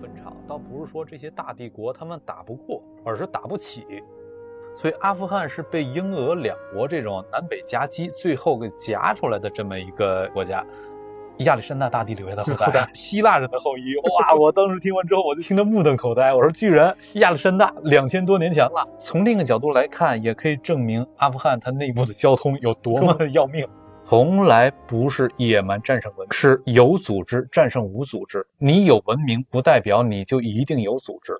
分场，倒不是说这些大帝国他们打不过，而是打不起。所以阿富汗是被英俄两国这种南北夹击，最后给夹出来的这么一个国家。亚历山大大帝留下的后代，希腊人的后裔。哇！我当时听完之后，我就听得目瞪口呆。我说，居然亚历山大两千多年前了。从另一个角度来看，也可以证明阿富汗它内部的交通有多么的要命。从来不是野蛮战胜文明，是有组织战胜无组织。你有文明，不代表你就一定有组织。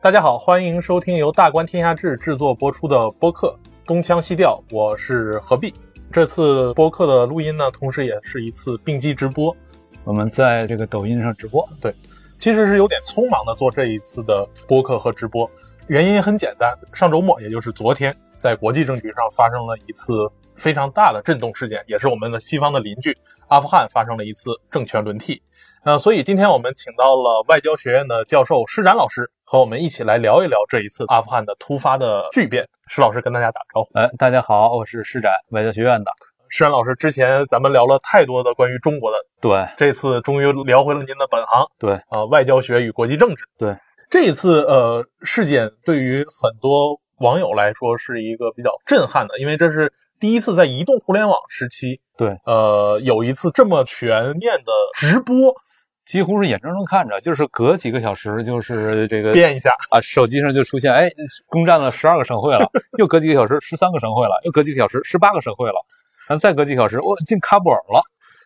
大家好，欢迎收听由大观天下志制作播出的播客《东腔西调》，我是何必。这次播客的录音呢，同时也是一次并机直播。我们在这个抖音上直播，对，其实是有点匆忙的做这一次的播客和直播。原因很简单，上周末，也就是昨天，在国际政局上发生了一次非常大的震动事件，也是我们的西方的邻居阿富汗发生了一次政权轮替。呃，所以今天我们请到了外交学院的教授施展老师，和我们一起来聊一聊这一次阿富汗的突发的巨变。施老师跟大家打招呼。哎，大家好，我是施展，外交学院的施展老师。之前咱们聊了太多的关于中国的，对，这次终于聊回了您的本行，对，啊，外交学与国际政治，对。这一次呃事件对于很多网友来说是一个比较震撼的，因为这是第一次在移动互联网时期，对，呃，有一次这么全面的直播。几乎是眼睁睁看着，就是隔几个小时，就是这个变一下啊，手机上就出现，哎，攻占了十二个省会了，又隔几个小时，十三个省会了，又隔几个小时，十八个省会了，然后再隔几个小时，我进喀布尔了，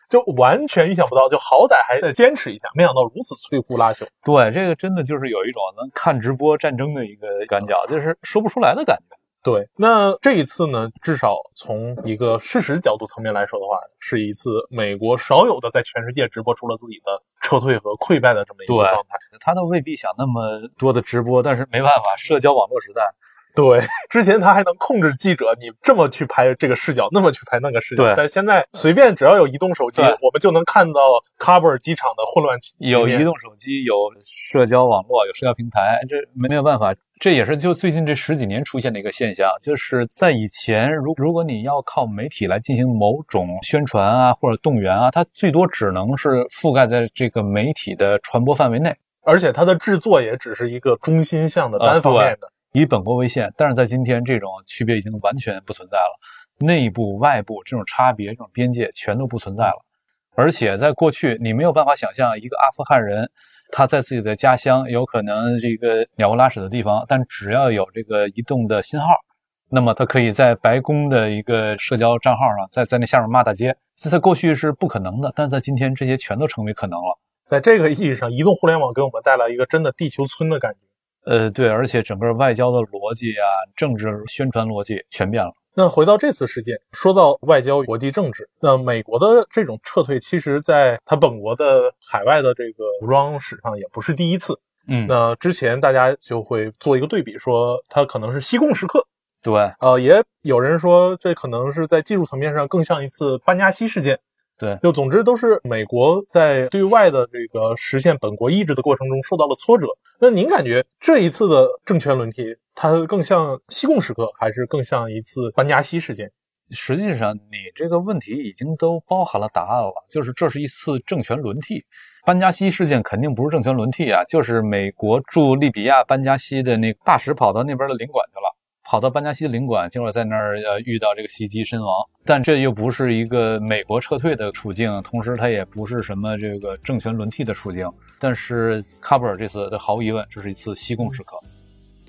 就完全意想不到，就好歹还得坚持一下，没想到如此摧枯拉朽。对，这个真的就是有一种能看直播战争的一个感觉，就是说不出来的感觉。对，那这一次呢，至少从一个事实角度层面来说的话，是一次美国少有的在全世界直播出了自己的撤退和溃败的这么一个状态。他都未必想那么多的直播，但是没办法，社交网络时代。对，之前他还能控制记者，你这么去拍这个视角，那么去拍那个视角。对，但现在随便只要有移动手机，我们就能看到喀布尔机场的混乱。有移动手机，有社交网络，有社交平台，这没有办法。这也是就最近这十几年出现的一个现象，就是在以前，如如果你要靠媒体来进行某种宣传啊或者动员啊，它最多只能是覆盖在这个媒体的传播范围内，而且它的制作也只是一个中心向的单方面的。以本国为限，但是在今天，这种区别已经完全不存在了，内部、外部这种差别、这种边界全都不存在了。而且在过去，你没有办法想象一个阿富汗人他在自己的家乡有可能这个鸟不拉屎的地方，但只要有这个移动的信号，那么他可以在白宫的一个社交账号上，在在那下面骂大街。这在过去是不可能的，但在今天，这些全都成为可能了。在这个意义上，移动互联网给我们带来一个真的地球村的感觉。呃，对，而且整个外交的逻辑啊，政治宣传逻辑全变了。那回到这次事件，说到外交、国际政治，那美国的这种撤退，其实在他本国的海外的这个武装史上也不是第一次。嗯，那之前大家就会做一个对比，说它可能是西贡时刻。对，呃，也有人说这可能是在技术层面上更像一次班加西事件。对，就总之都是美国在对外的这个实现本国意志的过程中受到了挫折。那您感觉这一次的政权轮替，它更像西贡时刻，还是更像一次班加西事件？实际上，你这个问题已经都包含了答案了，就是这是一次政权轮替。班加西事件肯定不是政权轮替啊，就是美国驻利比亚班加西的那大使跑到那边的领馆去了。跑到班加西的领馆，结果在那儿呃遇到这个袭击身亡，但这又不是一个美国撤退的处境，同时它也不是什么这个政权轮替的处境。但是喀布尔这次的毫无疑问，这是一次西贡时刻。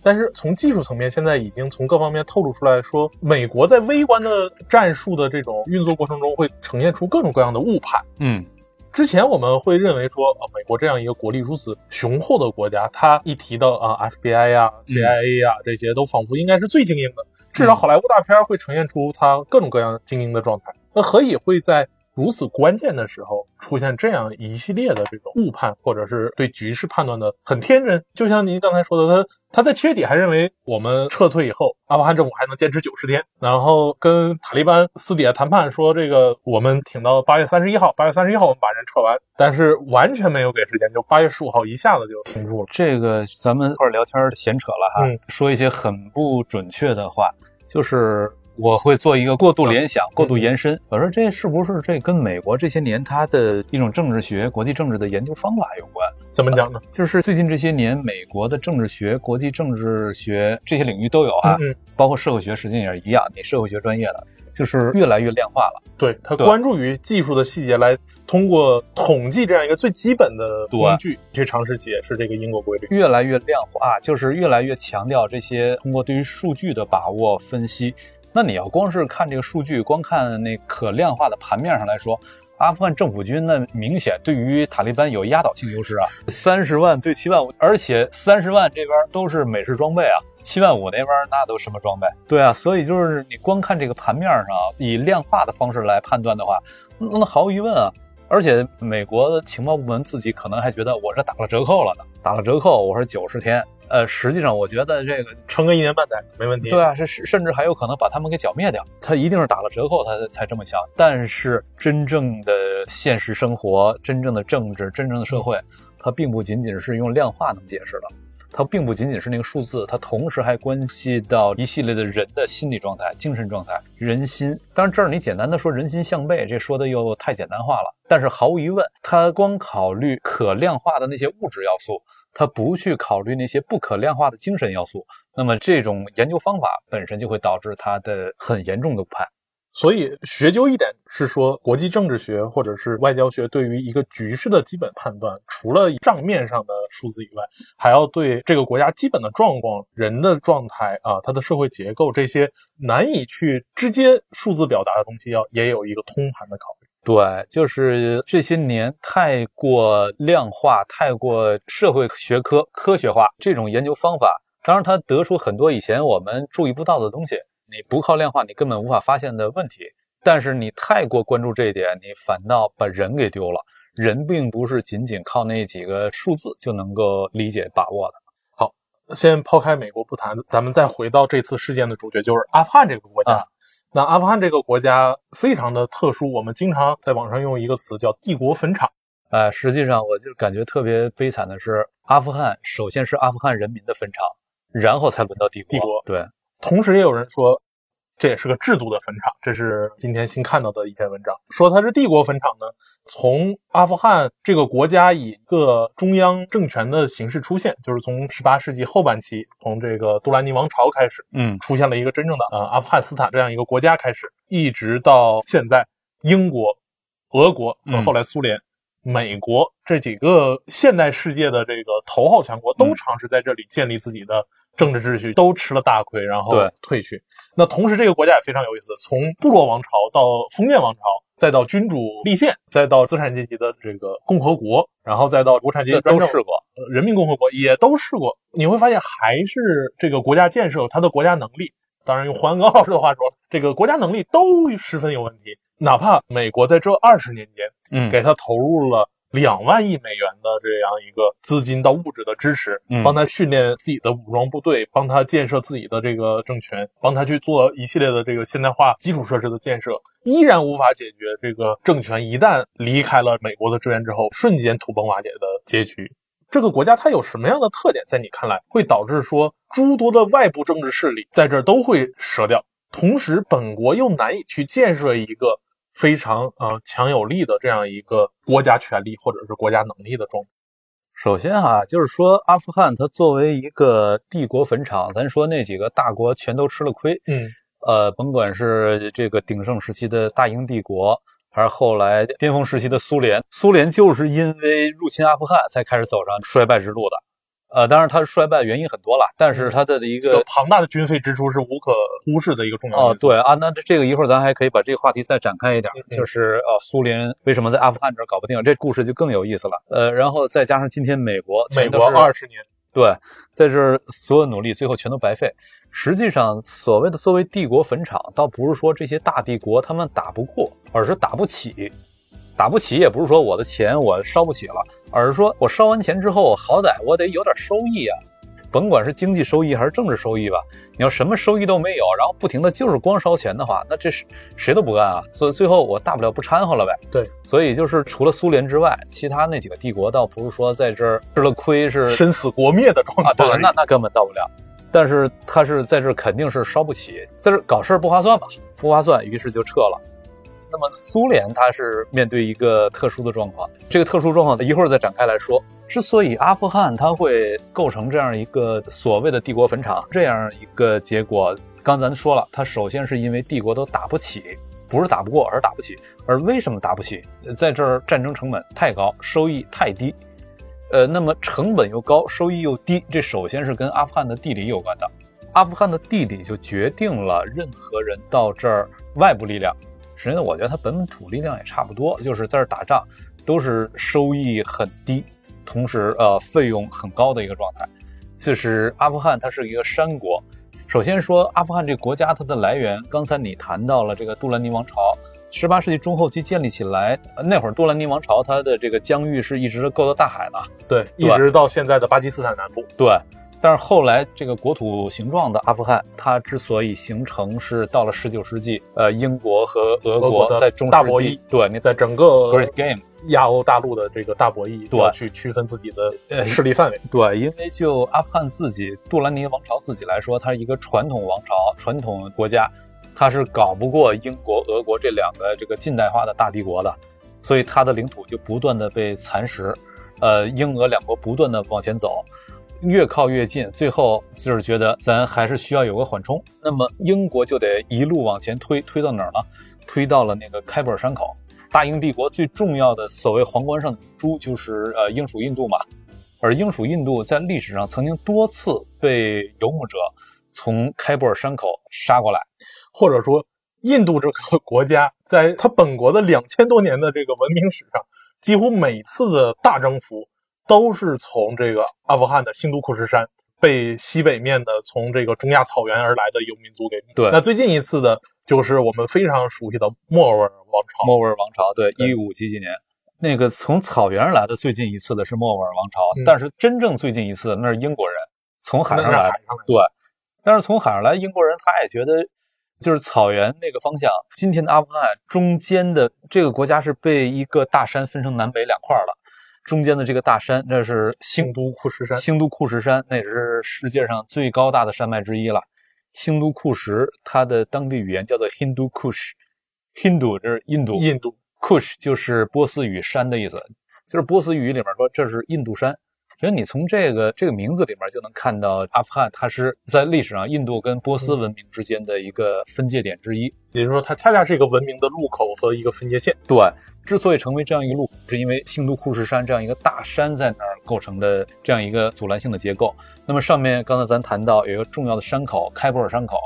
但是从技术层面，现在已经从各方面透露出来说，美国在微观的战术的这种运作过程中，会呈现出各种各样的误判。嗯。之前我们会认为说，呃，美国这样一个国力如此雄厚的国家，它一提到啊，FBI 呀、CIA 呀这些，都仿佛应该是最精英的，至少好莱坞大片会呈现出它各种各样精英的状态。那何以会在？如此关键的时候出现这样一系列的这种误判，或者是对局势判断的很天真，就像您刚才说的，他他在七月底还认为我们撤退以后，阿富汗政府还能坚持九十天，然后跟塔利班私底下谈判说这个我们挺到八月三十一号，八月三十一号我们把人撤完，但是完全没有给时间，就八月十五号一下子就停住了。这个咱们一块聊天闲扯了哈，说一些很不准确的话，就是。我会做一个过度联想、过度延伸。我说这是不是这跟美国这些年它的一种政治学、国际政治的研究方法有关？怎么讲呢？就是最近这些年，美国的政治学、国际政治学这些领域都有啊，嗯，包括社会学，实际上也是一样。你社会学专业的，就是越来越量化了。对他关注于技术的细节，来通过统计这样一个最基本的工具去尝试解释这个因果规律。越来越量化，就是越来越强调这些通过对于数据的把握分析。那你要光是看这个数据，光看那可量化的盘面上来说，阿富汗政府军那明显对于塔利班有压倒性优势啊，三十万对七万五，而且三十万这边都是美式装备啊，七万五那边那都什么装备？对啊，所以就是你光看这个盘面上以量化的方式来判断的话，那毫无疑问啊。而且美国的情报部门自己可能还觉得我这打了折扣了呢，打了折扣，我说九十天，呃，实际上我觉得这个撑个一年半载没问题。对啊，是甚至还有可能把他们给剿灭掉。他一定是打了折扣，他才这么想。但是真正的现实生活、真正的政治、真正的社会，它并不仅仅是用量化能解释的。它并不仅仅是那个数字，它同时还关系到一系列的人的心理状态、精神状态、人心。当然，这儿你简单的说人心向背，这说的又太简单化了。但是毫无疑问，它光考虑可量化的那些物质要素，它不去考虑那些不可量化的精神要素。那么，这种研究方法本身就会导致它的很严重的误判。所以学究一点是说，国际政治学或者是外交学对于一个局势的基本判断，除了账面上的数字以外，还要对这个国家基本的状况、人的状态啊，它的社会结构这些难以去直接数字表达的东西，要也有一个通盘的考。对，就是这些年太过量化、太过社会学科科学化这种研究方法，当然它得出很多以前我们注意不到的东西。你不靠量化，你根本无法发现的问题。但是你太过关注这一点，你反倒把人给丢了。人并不是仅仅靠那几个数字就能够理解把握的。好，先抛开美国不谈，咱们再回到这次事件的主角，就是阿富汗这个国家。啊、那阿富汗这个国家非常的特殊，我们经常在网上用一个词叫“帝国坟场”。呃，实际上我就感觉特别悲惨的是，阿富汗首先是阿富汗人民的坟场，然后才轮到帝国。帝国对。同时，也有人说，这也是个制度的坟场。这是今天新看到的一篇文章，说它是帝国坟场呢。从阿富汗这个国家以一个中央政权的形式出现，就是从十八世纪后半期，从这个杜兰尼王朝开始，嗯，出现了一个真正的呃阿富汗斯坦这样一个国家开始，一直到现在，英国、俄国和后来苏联、嗯、美国这几个现代世界的这个头号强国，都尝试在这里建立自己的。政治秩序都吃了大亏，然后退去。那同时，这个国家也非常有意思，从部落王朝到封建王朝，再到君主立宪，再到资产阶级的这个共和国，然后再到无产阶级专政，都试过。呃，人民共和国也都试过。你会发现，还是这个国家建设，它的国家能力，当然用黄安刚老师的话说，这个国家能力都十分有问题。哪怕美国在这二十年间，嗯，给他投入了。两万亿美元的这样一个资金到物质的支持，嗯、帮他训练自己的武装部队，帮他建设自己的这个政权，帮他去做一系列的这个现代化基础设施的建设，依然无法解决这个政权一旦离开了美国的支援之后，瞬间土崩瓦解的结局。这个国家它有什么样的特点，在你看来会导致说诸多的外部政治势力在这儿都会折掉，同时本国又难以去建设一个。非常呃强有力的这样一个国家权力或者是国家能力的状态。首先哈，就是说阿富汗它作为一个帝国坟场，咱说那几个大国全都吃了亏。嗯，呃，甭管是这个鼎盛时期的大英帝国，还是后来巅峰时期的苏联，苏联就是因为入侵阿富汗才开始走上衰败之路的。呃，当然它衰败原因很多了，但是它的一个庞大的军费支出是无可忽视的一个重要哦，对啊，那这个一会儿咱还可以把这个话题再展开一点，嗯、就是呃，苏联为什么在阿富汗这儿搞不定，这故事就更有意思了。呃，然后再加上今天美国，美国二十年，对，在这儿所有努力最后全都白费。实际上，所谓的作为帝国坟场，倒不是说这些大帝国他们打不过，而是打不起。打不起也不是说我的钱我烧不起了，而是说我烧完钱之后，好歹我得有点收益啊，甭管是经济收益还是政治收益吧。你要什么收益都没有，然后不停的就是光烧钱的话，那这是谁都不干啊。所以最后我大不了不掺和了呗。对，所以就是除了苏联之外，其他那几个帝国倒不是说在这儿吃了亏是身死国灭的状态、啊，对，那那根本到不了。但是他是在这肯定是烧不起，在这搞事儿不划算吧？不划算，于是就撤了。那么苏联它是面对一个特殊的状况，这个特殊状况一会儿再展开来说。之所以阿富汗它会构成这样一个所谓的帝国坟场这样一个结果，刚咱说了，它首先是因为帝国都打不起，不是打不过，而是打不起。而为什么打不起？在这儿战争成本太高，收益太低。呃，那么成本又高，收益又低，这首先是跟阿富汗的地理有关的。阿富汗的地理就决定了任何人到这儿，外部力量。实际上，我觉得它本土力量也差不多，就是在这打仗，都是收益很低，同时呃费用很高的一个状态。就是阿富汗，它是一个山国。首先说阿富汗这个国家，它的来源，刚才你谈到了这个杜兰尼王朝，十八世纪中后期建立起来，那会儿杜兰尼王朝它的这个疆域是一直够到大海的，对，一直到现在的巴基斯坦南部，对。但是后来，这个国土形状的阿富汗，它之所以形成，是到了十九世纪，呃，英国和俄国在中大博弈，对，你在整个 Great Game 亚欧大陆的这个大博弈，对，去区分自己的势力范围。对，因为就阿富汗自己，杜兰尼王朝自己来说，它是一个传统王朝、传统国家，它是搞不过英国、俄国这两个这个近代化的大帝国的，所以它的领土就不断的被蚕食，呃，英俄两国不断的往前走。越靠越近，最后就是觉得咱还是需要有个缓冲。那么英国就得一路往前推，推到哪儿呢？推到了那个开普尔山口。大英帝国最重要的所谓皇冠上的珠就是呃英属印度嘛。而英属印度在历史上曾经多次被游牧者从开普尔山口杀过来，或者说印度这个国家在它本国的两千多年的这个文明史上，几乎每次的大征服。都是从这个阿富汗的新都库什山被西北面的从这个中亚草原而来的游民族给对。那最近一次的就是我们非常熟悉的莫卧儿王朝。莫卧儿王朝，对，一五几几年，那个从草原而来的最近一次的是莫卧儿王朝，但是真正最近一次那是英国人从海上来。对，但是从海上来英国人他也觉得就是草原那个方向，今天的阿富汗中间的这个国家是被一个大山分成南北两块了。中间的这个大山，那是兴都库什山。兴都库什山，那也是世界上最高大的山脉之一了。兴都库什，它的当地语言叫做 Hindu Kush，Hindu 这是印度，印度 Kush 就是波斯语山的意思，就是波斯语里面说这是印度山。所以你从这个这个名字里面就能看到，阿富汗它是在历史上印度跟波斯文明之间的一个分界点之一，也就是说，它恰恰是一个文明的路口和一个分界线。对，之所以成为这样一个路口，是因为兴都库什山这样一个大山在那儿构成的这样一个阻拦性的结构。那么上面刚才咱谈到有一个重要的山口——开普尔山口，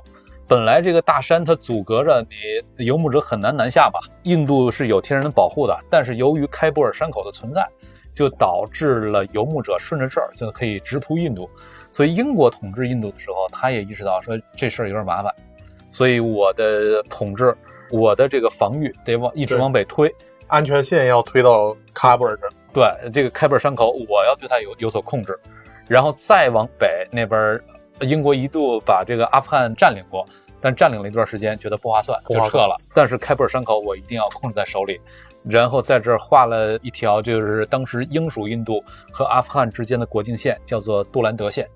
本来这个大山它阻隔着你游牧者很难南下吧？印度是有天然的保护的，但是由于开普尔山口的存在。就导致了游牧者顺着这儿就可以直扑印度，所以英国统治印度的时候，他也意识到说这事儿有点麻烦，所以我的统治，我的这个防御得往一直往北推，安全线要推到喀布尔这儿。对，这个开布尔山口，我要对它有有所控制，然后再往北那边，英国一度把这个阿富汗占领过，但占领了一段时间，觉得不划算，就撤了。但是开布尔山口我一定要控制在手里。然后在这儿画了一条，就是当时英属印度和阿富汗之间的国境线，叫做杜兰德线。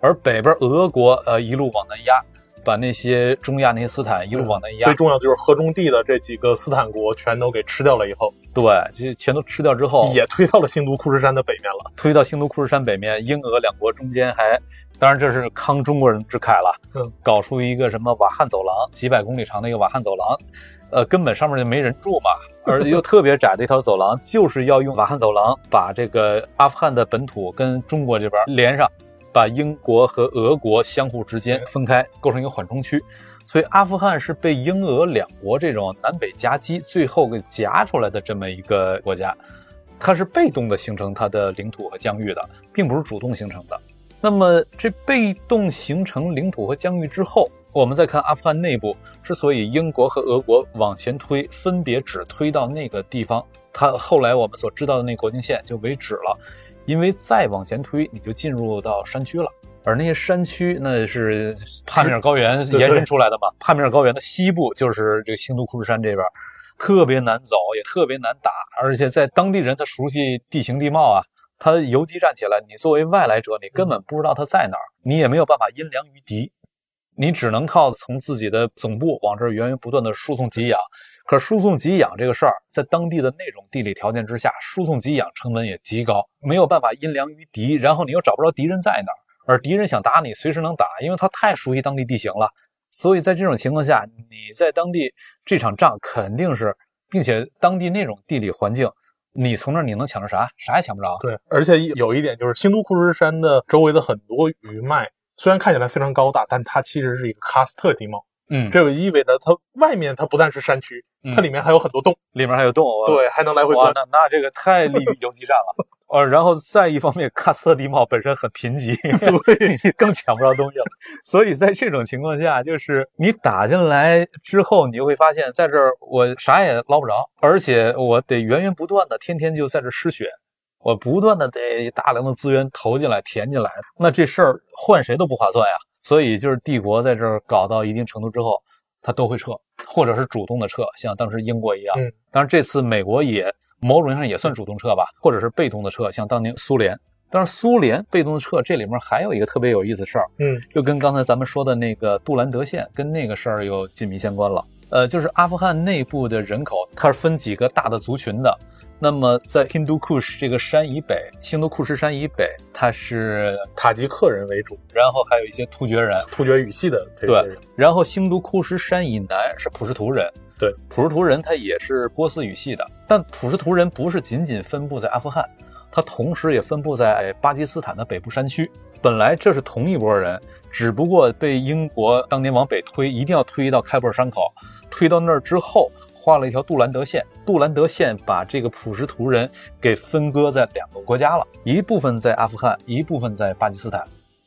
而北边俄国，呃，一路往南压，把那些中亚那些斯坦一路往南压。最重要就是河中地的这几个斯坦国全都给吃掉了以后，对，这全都吃掉之后，也推到了兴都库什山的北面了。推到兴都库什山北面，英俄两国中间还，当然这是慷中国人之慨了，嗯，搞出一个什么瓦汉走廊，几百公里长的一个瓦汉走廊。呃，根本上面就没人住嘛，而又特别窄的一条走廊，就是要用瓦罕走廊把这个阿富汗的本土跟中国这边连上，把英国和俄国相互之间分开，构成一个缓冲区。所以阿富汗是被英俄两国这种南北夹击，最后给夹出来的这么一个国家，它是被动的形成它的领土和疆域的，并不是主动形成的。那么这被动形成领土和疆域之后。我们再看阿富汗内部，之所以英国和俄国往前推，分别只推到那个地方，它后来我们所知道的那国境线就为止了，因为再往前推，你就进入到山区了，而那些山区那是帕米尔高原延伸出来的嘛，帕米尔高原的西部就是这个兴都库什山这边，特别难走，也特别难打，而且在当地人他熟悉地形地貌啊。他游击战起来，你作为外来者，你根本不知道他在哪儿，你也没有办法因粮于敌，你只能靠从自己的总部往这儿源源不断的输送给养。可输送给养这个事儿，在当地的那种地理条件之下，输送给养成本也极高，没有办法因粮于敌，然后你又找不着敌人在哪儿，而敌人想打你，随时能打，因为他太熟悉当地地形了。所以在这种情况下，你在当地这场仗肯定是，并且当地那种地理环境，你从那儿你能抢着啥？啥也抢不着。对，而且有一点就是，新都库什山的周围的很多余脉，虽然看起来非常高大，但它其实是一个喀斯特地貌。嗯，这就意味着它外面它不但是山区，它里面还有很多洞，里面还有洞，对，还能来回钻。那那这个太利于游击战了。呃，然后再一方面，喀斯特地貌本身很贫瘠，对，更抢不着东西了。所以在这种情况下，就是你打进来之后，你就会发现，在这儿我啥也捞不着，而且我得源源不断的天天就在这失血，我不断的得大量的资源投进来填进来，那这事儿换谁都不划算呀。所以就是帝国在这儿搞到一定程度之后，他都会撤，或者是主动的撤，像当时英国一样。嗯，当然这次美国也。某种意义上也算主动撤吧，或者是被动的撤，像当年苏联。但是苏联被动的撤，这里面还有一个特别有意思的事儿，嗯，就跟刚才咱们说的那个杜兰德县跟那个事儿又紧密相关了。呃，就是阿富汗内部的人口，它是分几个大的族群的。那么在印度库什这个山以北，新都库什山以北，它是塔吉克人为主，然后还有一些突厥人，突厥语系的这些人。然后新都库什山以南是普什图人。对，普什图人他也是波斯语系的，但普什图人不是仅仅分布在阿富汗，他同时也分布在巴基斯坦的北部山区。本来这是同一拨人，只不过被英国当年往北推，一定要推到开普尔山口，推到那儿之后，画了一条杜兰德线。杜兰德线把这个普什图人给分割在两个国家了，一部分在阿富汗，一部分在巴基斯坦。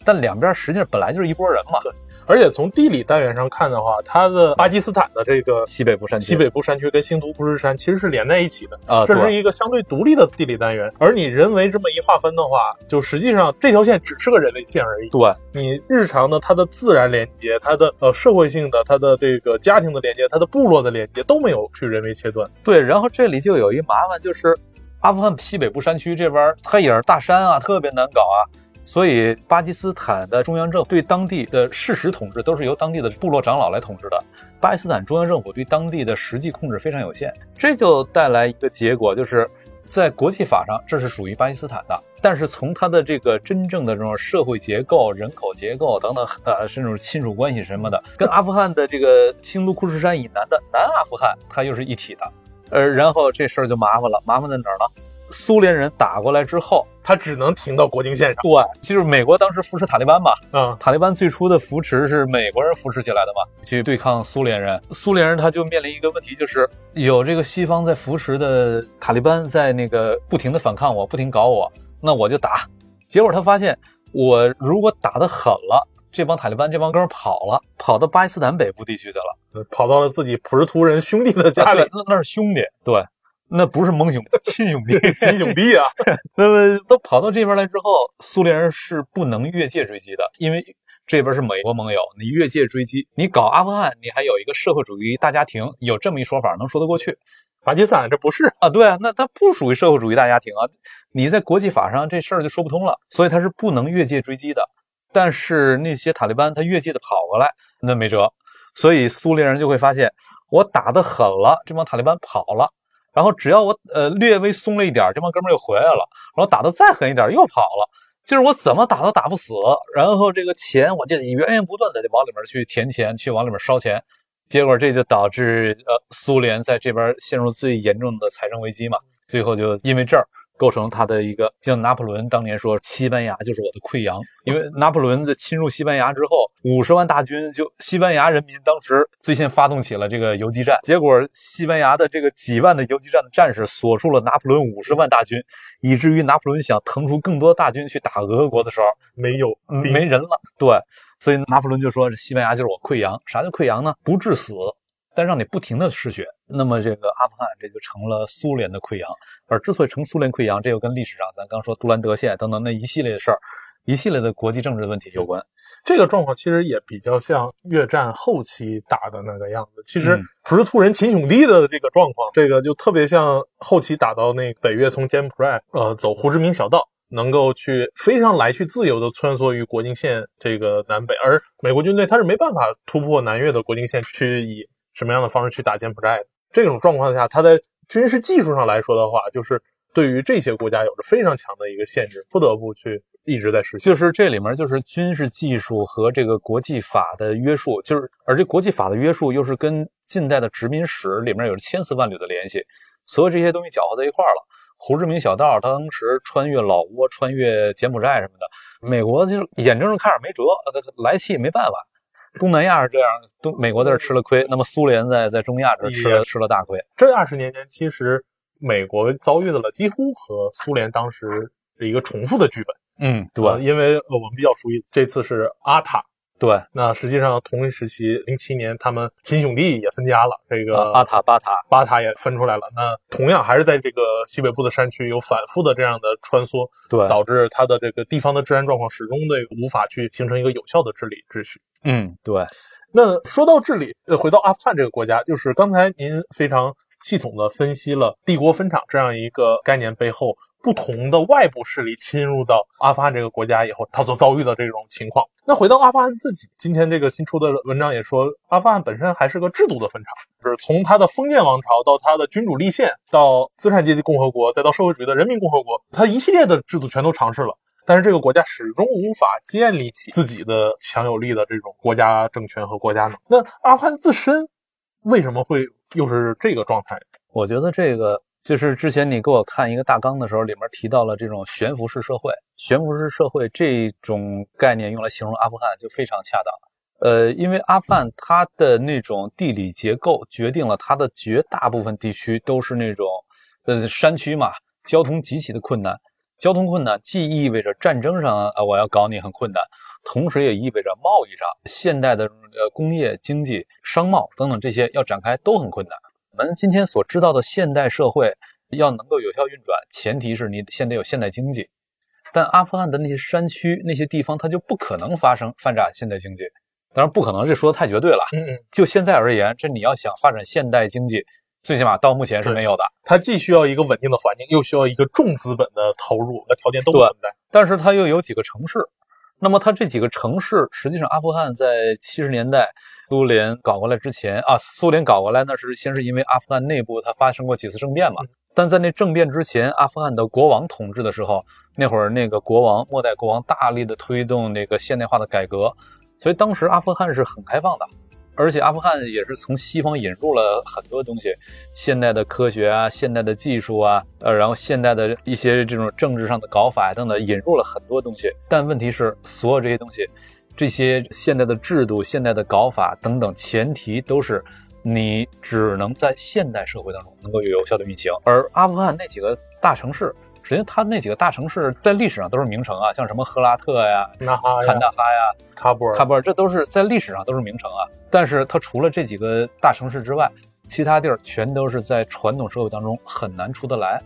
但两边实际上本来就是一拨人嘛。对。而且从地理单元上看的话，它的巴基斯坦的这个西北部山区，西北部山区跟新都库什山其实是连在一起的啊，这是一个相对独立的地理单元。而你人为这么一划分的话，就实际上这条线只是个人为线而已。对，你日常的它的自然连接、它的呃社会性的、它的这个家庭的连接、它的部落的连接都没有去人为切断。对，然后这里就有一麻烦，就是阿富汗西北部山区这边它也是大山啊，特别难搞啊。所以，巴基斯坦的中央政府对当地的事实统治都是由当地的部落长老来统治的。巴基斯坦中央政府对当地的实际控制非常有限，这就带来一个结果，就是在国际法上这是属于巴基斯坦的，但是从它的这个真正的这种社会结构、人口结构等等，呃，甚至亲属关系什么的，跟阿富汗的这个新都库什山以南的南阿富汗，它又是一体的。呃，然后这事儿就麻烦了，麻烦在哪儿呢？苏联人打过来之后，他只能停到国境线上。对，就是美国当时扶持塔利班嘛。嗯，塔利班最初的扶持是美国人扶持起来的嘛，去对抗苏联人。苏联人他就面临一个问题，就是有这个西方在扶持的塔利班在那个不停的反抗我，不停搞我，那我就打。结果他发现，我如果打得狠了，这帮塔利班这帮哥们跑了，跑到巴基斯坦北部地区去了，跑到了自己普什图人兄弟的家里。那那是兄弟，对。那不是盟兄，亲兄弟，亲兄弟啊！那么都跑到这边来之后，苏联人是不能越界追击的，因为这边是美国盟友，你越界追击，你搞阿富汗，你还有一个社会主义大家庭，有这么一说法，能说得过去。巴基斯坦这不是啊？对啊，那它不属于社会主义大家庭啊！你在国际法上这事儿就说不通了，所以他是不能越界追击的。但是那些塔利班他越界的跑过来，那没辙，所以苏联人就会发现，我打得狠了，这帮塔利班跑了。然后只要我呃略微松了一点，这帮哥们又回来了。然后打的再狠一点，又跑了。就是我怎么打都打不死。然后这个钱我就源源不断的就往里面去填钱，去往里面烧钱。结果这就导致呃苏联在这边陷入最严重的财政危机嘛。最后就因为这儿。构成他的一个，像拿破仑当年说，西班牙就是我的溃疡，因为 拿破仑在侵入西班牙之后，五十万大军就西班牙人民当时最先发动起了这个游击战，结果西班牙的这个几万的游击战的战士锁住了拿破仑五十万大军，以至于拿破仑想腾出更多大军去打俄国的时候，没有，没人了。对，所以拿破仑就说，西班牙就是我溃疡。啥叫溃疡呢？不致死。但让你不停的失血，那么这个阿富汗这就成了苏联的溃疡。而之所以成苏联溃疡，这又跟历史上咱刚说杜兰德线等等那一系列的事儿，一系列的国际政治的问题有关。这个状况其实也比较像越战后期打的那个样子。其实普什图人亲兄弟的这个状况，这个就特别像后期打到那北越从柬埔寨呃走胡志明小道，能够去非常来去自由的穿梭于国境线这个南北，而美国军队他是没办法突破南越的国境线去以什么样的方式去打柬埔寨的。这种状况下，它在军事技术上来说的话，就是对于这些国家有着非常强的一个限制，不得不去一直在实行。就是这里面就是军事技术和这个国际法的约束，就是而这国际法的约束又是跟近代的殖民史里面有着千丝万缕的联系，所有这些东西搅和在一块儿了。胡志明小道当时穿越老挝、穿越柬埔寨什么的，美国就眼睁睁看着没辙，来气没办法。东南亚是这样，东美国在这吃了亏，那么苏联在在中亚这吃了吃了大亏。这二十年间，其实美国遭遇到了几乎和苏联当时一个重复的剧本。嗯，对，因为我们比较熟悉，这次是阿塔。对，那实际上同一时期，零七年他们亲兄弟也分家了，这个巴塔巴塔巴塔也分出来了。那同样还是在这个西北部的山区有反复的这样的穿梭，对，导致它的这个地方的治安状况始终的无法去形成一个有效的治理秩序。嗯，对。那说到治理，呃，回到阿富汗这个国家，就是刚才您非常系统的分析了帝国分厂这样一个概念背后。不同的外部势力侵入到阿富汗这个国家以后，他所遭遇的这种情况。那回到阿富汗自己，今天这个新出的文章也说，阿富汗本身还是个制度的分厂，就是从它的封建王朝到它的君主立宪，到资产阶级共和国，再到社会主义的人民共和国，它一系列的制度全都尝试了，但是这个国家始终无法建立起自己的强有力的这种国家政权和国家能。那阿富汗自身为什么会又是这个状态？我觉得这个。就是之前你给我看一个大纲的时候，里面提到了这种悬浮式社会。悬浮式社会这种概念用来形容阿富汗就非常恰当。呃，因为阿富汗它的那种地理结构决定了它的绝大部分地区都是那种呃山区嘛，交通极其的困难。交通困难既意味着战争上啊我要搞你很困难，同时也意味着贸易上现代的呃工业经济、商贸等等这些要展开都很困难。我们今天所知道的现代社会要能够有效运转，前提是你先得有现代经济。但阿富汗的那些山区、那些地方，它就不可能发生发展现代经济。当然，不可能，这说的太绝对了。嗯嗯。就现在而言，这你要想发展现代经济，最起码到目前是没有的。它既需要一个稳定的环境，又需要一个重资本的投入，那条件都不存在。但是它又有几个城市。那么它这几个城市，实际上阿富汗在七十年代苏联搞过来之前啊，苏联搞过来那是先是因为阿富汗内部它发生过几次政变嘛。但在那政变之前，阿富汗的国王统治的时候，那会儿那个国王末代国王大力的推动那个现代化的改革，所以当时阿富汗是很开放的。而且阿富汗也是从西方引入了很多东西，现代的科学啊，现代的技术啊，呃，然后现代的一些这种政治上的搞法等等，引入了很多东西。但问题是，所有这些东西，这些现代的制度、现代的搞法等等，前提都是你只能在现代社会当中能够有效的运行。而阿富汗那几个大城市。实际上，它那几个大城市在历史上都是名城啊，像什么赫拉特呀、坎大哈呀、喀布尔、喀布尔，这都是在历史上都是名城啊。但是它除了这几个大城市之外，其他地儿全都是在传统社会当中很难出得来。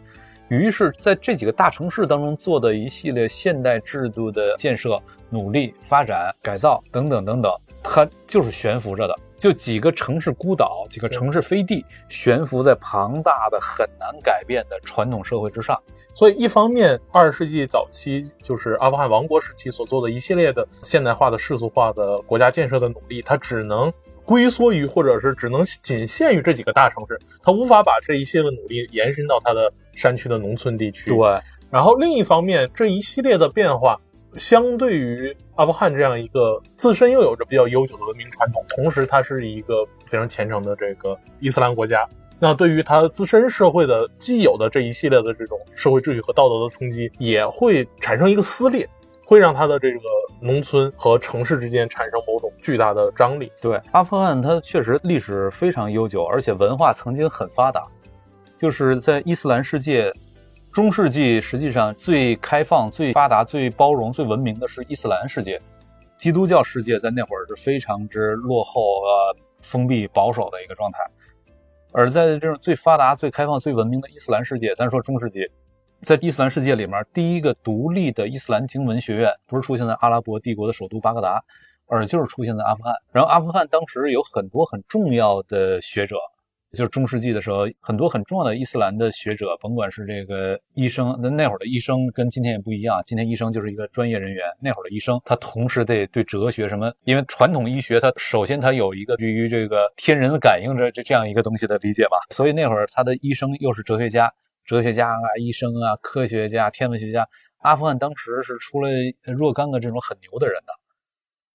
于是，在这几个大城市当中做的一系列现代制度的建设、努力发展、改造等等等等，它就是悬浮着的。就几个城市孤岛，几个城市飞地，悬浮在庞大的、很难改变的传统社会之上。所以，一方面，二十世纪早期就是阿富汗王国时期所做的一系列的现代化的、世俗化的国家建设的努力，它只能龟缩于，或者是只能仅限于这几个大城市，它无法把这一系列的努力延伸到它的山区的农村地区。对。然后，另一方面，这一系列的变化。相对于阿富汗这样一个自身又有着比较悠久的文明传统，同时它是一个非常虔诚的这个伊斯兰国家，那对于它自身社会的既有的这一系列的这种社会秩序和道德的冲击，也会产生一个撕裂，会让它的这个农村和城市之间产生某种巨大的张力。对，阿富汗它确实历史非常悠久，而且文化曾经很发达，就是在伊斯兰世界。中世纪实际上最开放、最发达、最包容、最文明的是伊斯兰世界，基督教世界在那会儿是非常之落后、呃封闭、保守的一个状态。而在这种最发达、最开放、最文明的伊斯兰世界，咱说中世纪，在伊斯兰世界里面，第一个独立的伊斯兰经文学院不是出现在阿拉伯帝国的首都巴格达，而就是出现在阿富汗。然后阿富汗当时有很多很重要的学者，就是中世纪的时候，很多很重要的伊斯兰的学者，甭管是这个医生，那那会儿的医生跟今天也不一样，今天医生就是一个专业人员，那会儿的医生他同时得对哲学什么，因为传统医学它首先它有一个对于这个天人感应着这这样一个东西的理解吧，所以那会儿他的医生又是哲学家，哲学家啊，医生啊，科学家、天文学家，阿富汗当时是出了若干个这种很牛的人的。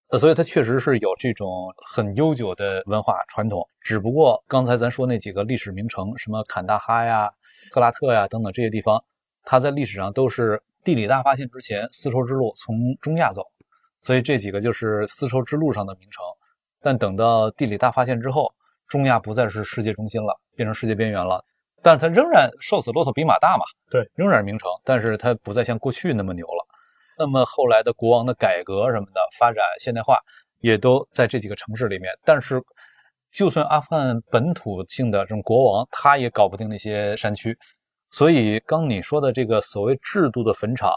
呃，所以它确实是有这种很悠久的文化传统，只不过刚才咱说那几个历史名城，什么坎大哈呀、克拉特呀等等这些地方，它在历史上都是地理大发现之前丝绸之路从中亚走，所以这几个就是丝绸之路上的名城。但等到地理大发现之后，中亚不再是世界中心了，变成世界边缘了，但是它仍然瘦死骆驼比马大嘛，对，仍然是名城，但是它不再像过去那么牛了。那么后来的国王的改革什么的发展现代化，也都在这几个城市里面。但是，就算阿富汗本土性的这种国王，他也搞不定那些山区。所以，刚你说的这个所谓制度的坟场，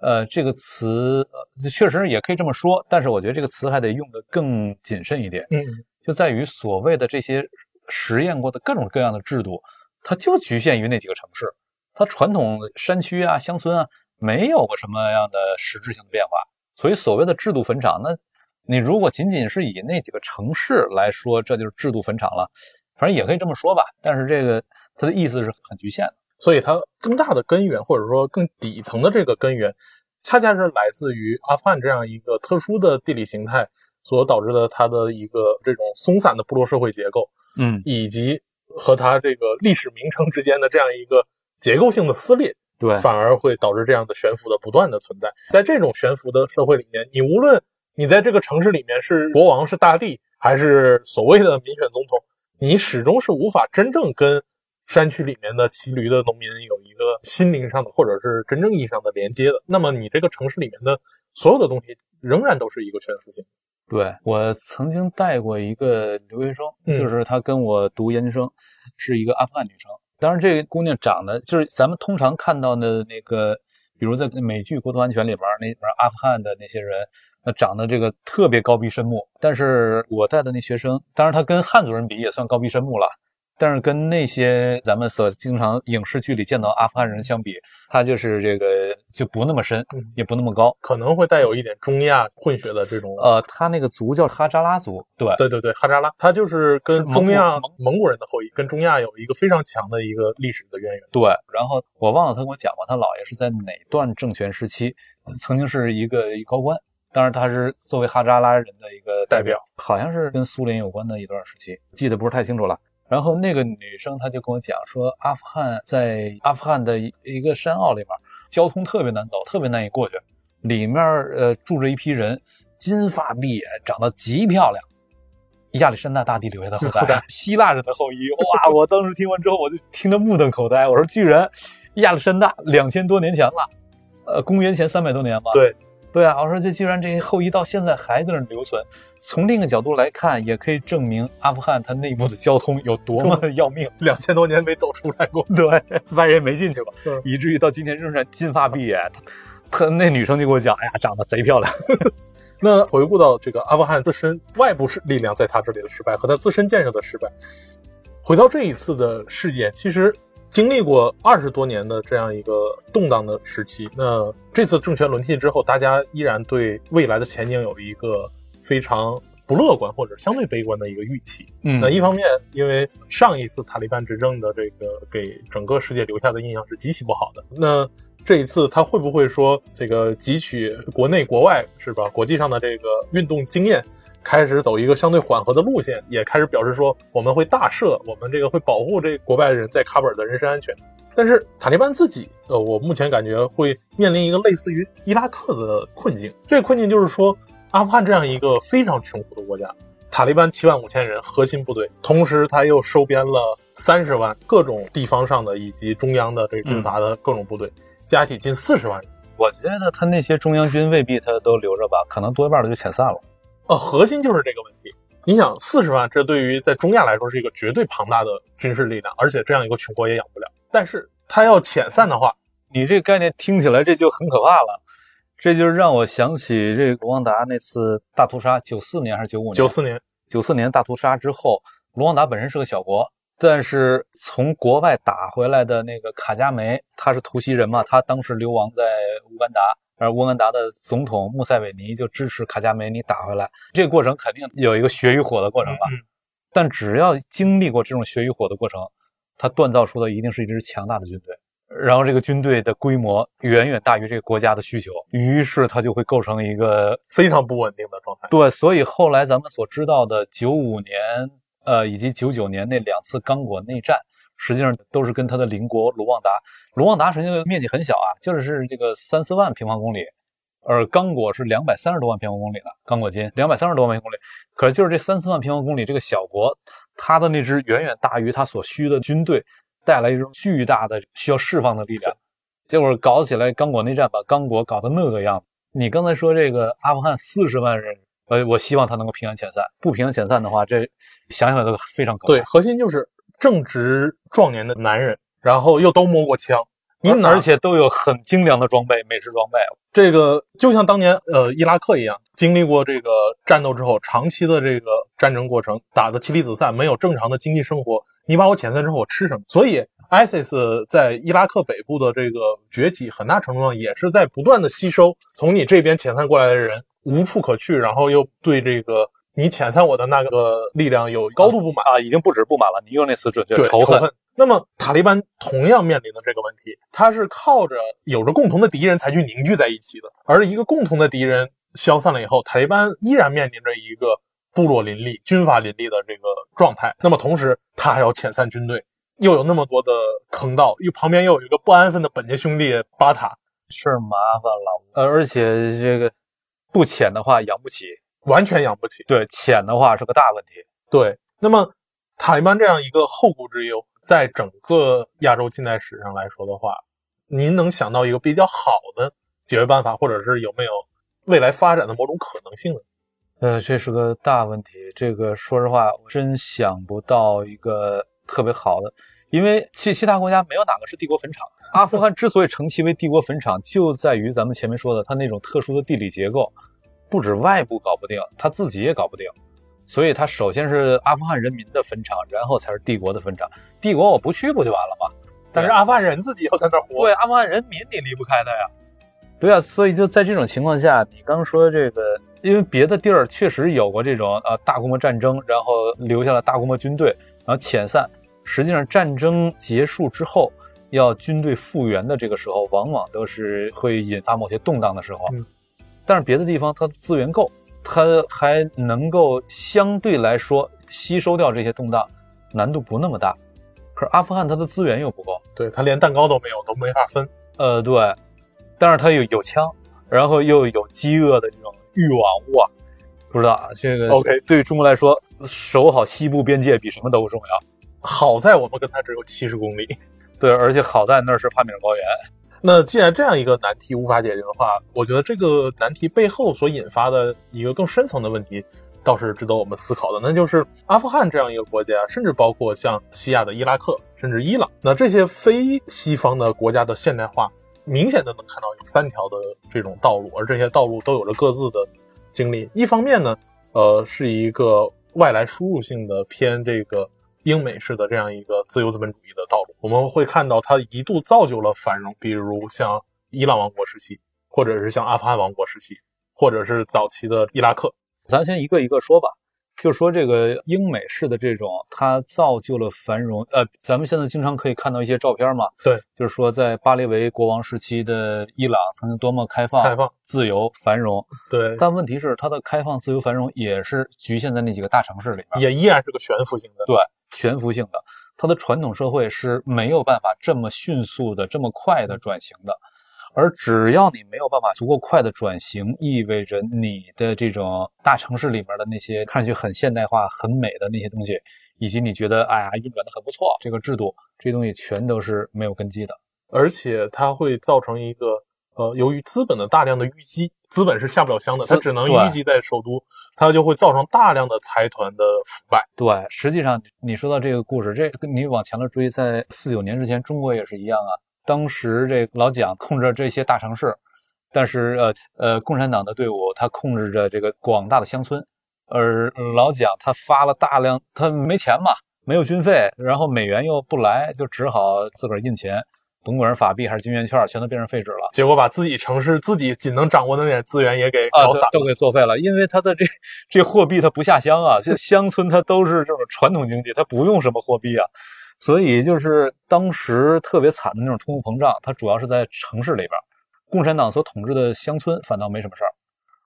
呃，这个词确实也可以这么说。但是，我觉得这个词还得用得更谨慎一点。嗯，就在于所谓的这些实验过的各种各样的制度，它就局限于那几个城市，它传统山区啊、乡村啊。没有过什么样的实质性的变化，所以所谓的制度坟场，那你如果仅仅是以那几个城市来说，这就是制度坟场了，反正也可以这么说吧。但是这个它的意思是很局限的，所以它更大的根源或者说更底层的这个根源，恰恰是来自于阿富汗这样一个特殊的地理形态所导致的它的一个这种松散的部落社会结构，嗯，以及和它这个历史名称之间的这样一个结构性的撕裂。对，反而会导致这样的悬浮的不断的存在。在这种悬浮的社会里面，你无论你在这个城市里面是国王、是大帝，还是所谓的民选总统，你始终是无法真正跟山区里面的骑驴的农民有一个心灵上的或者是真正意义上的连接的。那么，你这个城市里面的所有的东西仍然都是一个悬浮性。对我曾经带过一个留学生，就是他跟我读研究生，是一个阿富汗女生。当然，这个姑娘长得就是咱们通常看到的那个，比如在美剧《国土安全》里边那边阿富汗的那些人，那长得这个特别高鼻深目。但是我带的那学生，当然他跟汉族人比也算高鼻深目了。但是跟那些咱们所经常影视剧里见到阿富汗人相比，他就是这个就不那么深，也不那么高，可能会带有一点中亚混血的这种。呃，他那个族叫哈扎拉族，对对对对，哈扎拉，他就是跟中亚蒙古人的后裔，跟中亚有一个非常强的一个历史的渊源。对，然后我忘了他跟我讲过，他姥爷是在哪段政权时期曾经是一个高官，当然他是作为哈扎拉人的一个代表，好像是跟苏联有关的一段时期，记得不是太清楚了。然后那个女生她就跟我讲说，阿富汗在阿富汗的一个山坳里面，交通特别难走，特别难以过去。里面呃住着一批人，金发碧眼，长得极漂亮，亚历山大大帝留下的后代，希腊人的后裔。哇！我当时听完之后，我就听得目瞪口呆。我说，居然亚历山大两千多年前了，呃，公元前三百多年吧？对。对啊，我说这既然这些后裔到现在还在那留存。从另一个角度来看，也可以证明阿富汗它内部的交通有多么的要命，两千多年没走出来过，对，外人没进去过，以至于到今天仍然金发碧眼。他那女生就跟我讲，哎呀，长得贼漂亮。那回顾到这个阿富汗自身外部是力量在他这里的失败和他自身建设的失败，回到这一次的事件，其实。经历过二十多年的这样一个动荡的时期，那这次政权轮替之后，大家依然对未来的前景有一个非常不乐观或者相对悲观的一个预期。嗯，那一方面，因为上一次塔利班执政的这个给整个世界留下的印象是极其不好的。那这一次他会不会说这个汲取国内国外是吧国际上的这个运动经验？开始走一个相对缓和的路线，也开始表示说我们会大赦，我们这个会保护这国外人在喀布尔的人身安全。但是塔利班自己，呃，我目前感觉会面临一个类似于伊拉克的困境。这个困境就是说，阿富汗这样一个非常穷苦的国家，塔利班七万五千人核心部队，同时他又收编了三十万各种地方上的以及中央的这个军阀的各种部队，加起近四十万人。我觉得他那些中央军未必他都留着吧，可能多一半的就遣散了。呃，核心就是这个问题。你想，四十万，这对于在中亚来说是一个绝对庞大的军事力量，而且这样一个穷国也养不了。但是他要遣散的话，你这个概念听起来这就很可怕了。这就让我想起这个卢旺达那次大屠杀，九四年还是九五年？九四年，九四年大屠杀之后，卢旺达本身是个小国，但是从国外打回来的那个卡加梅，他是图西人嘛，他当时流亡在乌干达，而乌干达的总统穆塞韦尼就支持卡加梅尼打回来，这个过程肯定有一个血与火的过程吧。嗯但只要经历过这种血与火的过程，他锻造出的一定是一支强大的军队。然后这个军队的规模远远大于这个国家的需求，于是它就会构成一个非常不稳定的状态。对，所以后来咱们所知道的九五年，呃，以及九九年那两次刚果内战，实际上都是跟他的邻国卢旺达。卢旺达实际上面积很小啊，就是这个三四万平方公里，而刚果是两百三十多万平方公里的刚果金，两百三十多万平方公里。可是就是这三四万平方公里这个小国，它的那支远远大于它所需的军队，带来一种巨大的需要释放的力量。结果搞起来刚果内战，把刚果搞得那个样子。你刚才说这个阿富汗四十万人，呃，我希望他能够平安遣散。不平安遣散的话，这想想都非常可怕。对，核心就是正值壮年的男人，然后又都摸过枪，你哪而且都有很精良的装备，美式装备。这个就像当年呃伊拉克一样，经历过这个战斗之后，长期的这个战争过程，打得妻离子散，没有正常的经济生活。你把我遣散之后，我吃什么？所以 ISIS 在伊拉克北部的这个崛起，很大程度上也是在不断的吸收从你这边遣散过来的人，无处可去，然后又对这个你遣散我的那个力量有高度不满啊，已经不止不满了。你用那词准确，仇恨。那么塔利班同样面临的这个问题，它是靠着有着共同的敌人才去凝聚在一起的，而一个共同的敌人消散了以后，塔利班依然面临着一个部落林立、军阀林立的这个状态。那么同时，他还要遣散军队，又有那么多的坑道，又旁边又有一个不安分的本家兄弟巴塔，是麻烦了。呃，而且这个不遣的话养不起，完全养不起。对，浅的话是个大问题。对，那么塔利班这样一个后顾之忧。在整个亚洲近代史上来说的话，您能想到一个比较好的解决办法，或者是有没有未来发展的某种可能性呢？呃，这是个大问题。这个说实话，我真想不到一个特别好的，因为其其他国家没有哪个是帝国坟场。阿富汗之所以称其为帝国坟场，就在于咱们前面说的，它那种特殊的地理结构，不止外部搞不定，他自己也搞不定。所以，他首先是阿富汗人民的坟场，然后才是帝国的坟场。帝国我不去不就完了吗？但是阿富汗人自己要在那活。对，阿富汗人民你离不开的呀。对啊，所以就在这种情况下，你刚说这个，因为别的地儿确实有过这种呃大规模战争，然后留下了大规模军队，然后遣散。实际上，战争结束之后，要军队复原的这个时候，往往都是会引发某些动荡的时候。嗯。但是别的地方它的资源够。它还能够相对来说吸收掉这些动荡，难度不那么大。可是阿富汗它的资源又不够，对，它连蛋糕都没有，都没法分。呃，对，但是它有有枪，然后又有饥饿的这种欲望，哇，不知道这个。OK，对于中国来说，守好西部边界比什么都重要。好在我们跟它只有七十公里，对，而且好在那是帕米尔高原。那既然这样一个难题无法解决的话，我觉得这个难题背后所引发的一个更深层的问题，倒是值得我们思考的。那就是阿富汗这样一个国家，甚至包括像西亚的伊拉克，甚至伊朗，那这些非西方的国家的现代化，明显的能看到有三条的这种道路，而这些道路都有着各自的经历。一方面呢，呃，是一个外来输入性的偏这个。英美式的这样一个自由资本主义的道路，我们会看到它一度造就了繁荣，比如像伊朗王国时期，或者是像阿富汗王国时期，或者是早期的伊拉克。咱先一个一个说吧，就说这个英美式的这种，它造就了繁荣。呃，咱们现在经常可以看到一些照片嘛，对，就是说在巴列维国王时期的伊朗曾经多么开放、开放、自由、繁荣。对，但问题是它的开放、自由、繁荣也是局限在那几个大城市里边，也依然是个悬浮性的。对。悬浮性的，它的传统社会是没有办法这么迅速的、这么快的转型的。而只要你没有办法足够快的转型，意味着你的这种大城市里面的那些看上去很现代化、很美的那些东西，以及你觉得哎呀运转的很不错，这个制度这些东西全都是没有根基的，而且它会造成一个。呃，由于资本的大量的淤积，资本是下不了乡的，它只能淤积在首都，它就会造成大量的财团的腐败。对，实际上你说到这个故事，这你往前了追，在四九年之前，中国也是一样啊。当时这老蒋控制这些大城市，但是呃呃，共产党的队伍他控制着这个广大的乡村，而老蒋他发了大量，他没钱嘛，没有军费，然后美元又不来，就只好自个儿印钱，甭管是法币还是金圆券，全都变成废纸了。结果把自己城市自己仅能掌握的那点资源也给啊，搞散了。都给作废了，因为它的这这货币它不下乡啊，这 乡村它都是这种传统经济，它不用什么货币啊，所以就是当时特别惨的那种通货膨胀，它主要是在城市里边，共产党所统治的乡村反倒没什么事儿，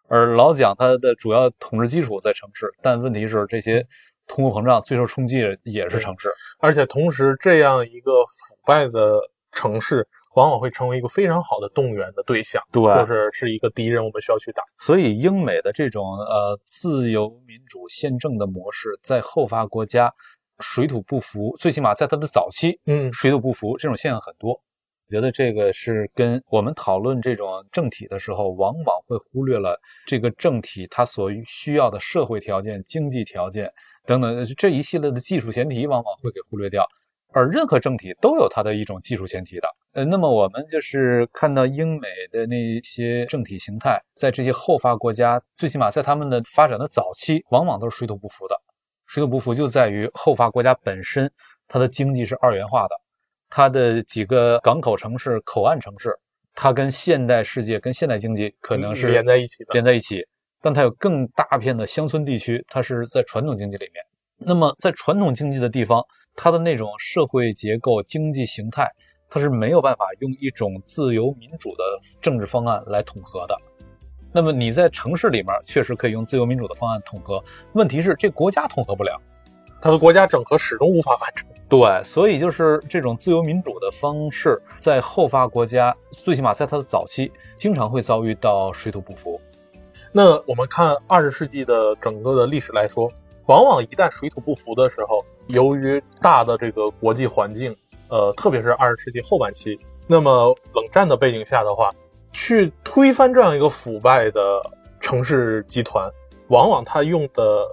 而老蒋他的主要统治基础在城市，但问题是这些通货膨胀最受冲击的也是城市，而且同时，这样一个腐败的城市，往往会成为一个非常好的动员的对象，对或者是一个敌人，我们需要去打。所以英美的这种呃自由民主宪政的模式，在后发国家水土不服，最起码在它的早期嗯，水土不服这种现象很多。我觉得这个是跟我们讨论这种政体的时候，往往会忽略了这个政体它所需要的社会条件、经济条件等等这一系列的技术前提，往往会给忽略掉。而任何政体都有它的一种技术前提的。呃，那么我们就是看到英美的那些政体形态，在这些后发国家，最起码在他们的发展的早期，往往都是水土不服的。水土不服就在于后发国家本身，它的经济是二元化的，它的几个港口城市、口岸城市，它跟现代世界、跟现代经济可能是连在一起的。连在一起，但它有更大片的乡村地区，它是在传统经济里面。那么在传统经济的地方，它的那种社会结构、经济形态，它是没有办法用一种自由民主的政治方案来统合的。那么你在城市里面确实可以用自由民主的方案统合，问题是这国家统合不了。它的国家整合始终无法完成。对，所以就是这种自由民主的方式，在后发国家，最起码在它的早期，经常会遭遇到水土不服。那我们看二十世纪的整个的历史来说，往往一旦水土不服的时候，由于大的这个国际环境，呃，特别是二十世纪后半期，那么冷战的背景下的话，去推翻这样一个腐败的城市集团，往往他用的